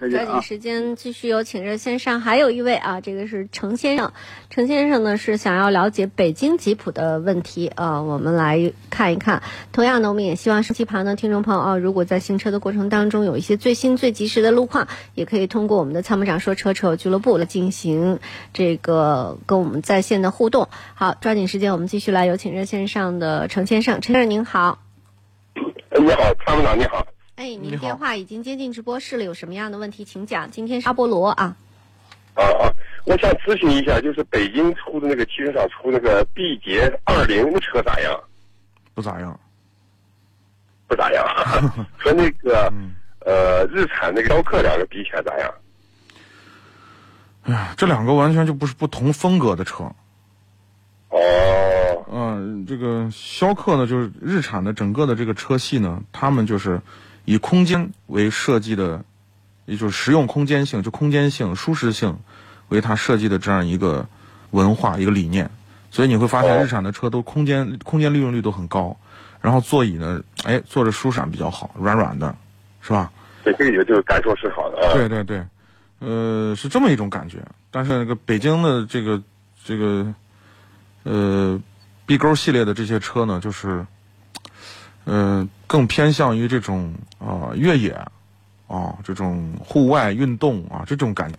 嗯，好，抓紧时间继续有请热线上还有一位啊，这个是程先生，程先生呢是想要了解北京吉普的问题啊，我们来看一看。同样呢，我们也希望收机旁的听众朋友啊，如果在行车的过程当中有一些最新最及时的路况，也可以通过我们的参谋长说车车友俱乐部来进行这个跟我们在线的互动。好，抓紧时间，我们继续来有请热线上的程先生，程先生您好。你好，参谋长你好。哎，您电话已经接进直播室了，有什么样的问题请讲。今天是阿波罗啊。啊啊，我想咨询一下，就是北京出的那个汽车厂出那个 B 节二零的车咋样？不咋样。不咋样，和那个呃日产那个逍客两个比起来咋样？哎呀，这两个完全就不是不同风格的车。哦。嗯，这个逍客呢，就是日产的整个的这个车系呢，他们就是。以空间为设计的，也就是实用空间性，就空间性、舒适性，为它设计的这样一个文化一个理念。所以你会发现，日产的车都空间空间利用率都很高，然后座椅呢，哎，坐着舒展比较好，软软的，是吧？对，这个就是感受是好的。对对对，呃，是这么一种感觉。但是那个北京的这个这个呃 B 勾系列的这些车呢，就是。嗯，更偏向于这种啊越野，啊这种户外运动啊这种感觉。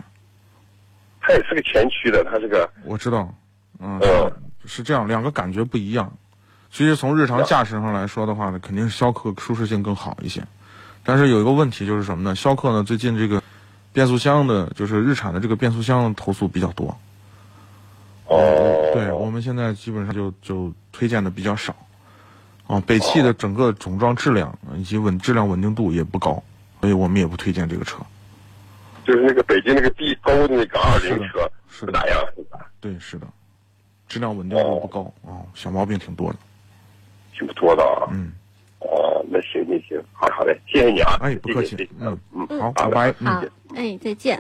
它也是个前驱的，它这个我知道，嗯，是这样，两个感觉不一样。其实从日常驾驶上来说的话呢，肯定是逍客舒适性更好一些。但是有一个问题就是什么呢？逍客呢最近这个变速箱的，就是日产的这个变速箱投诉比较多。哦。对我们现在基本上就就推荐的比较少。啊，北汽的整个总装质量以及稳质量稳定度也不高，所以我们也不推荐这个车。就是那个北京那个 B 勾的那个二零车，是的，咋样？对，是的，质量稳定度不高啊，小毛病挺多的。挺多的啊。嗯。哦，那行行行，好好嘞，谢谢你啊。哎，不客气。嗯嗯，好，拜拜。好，哎，再见。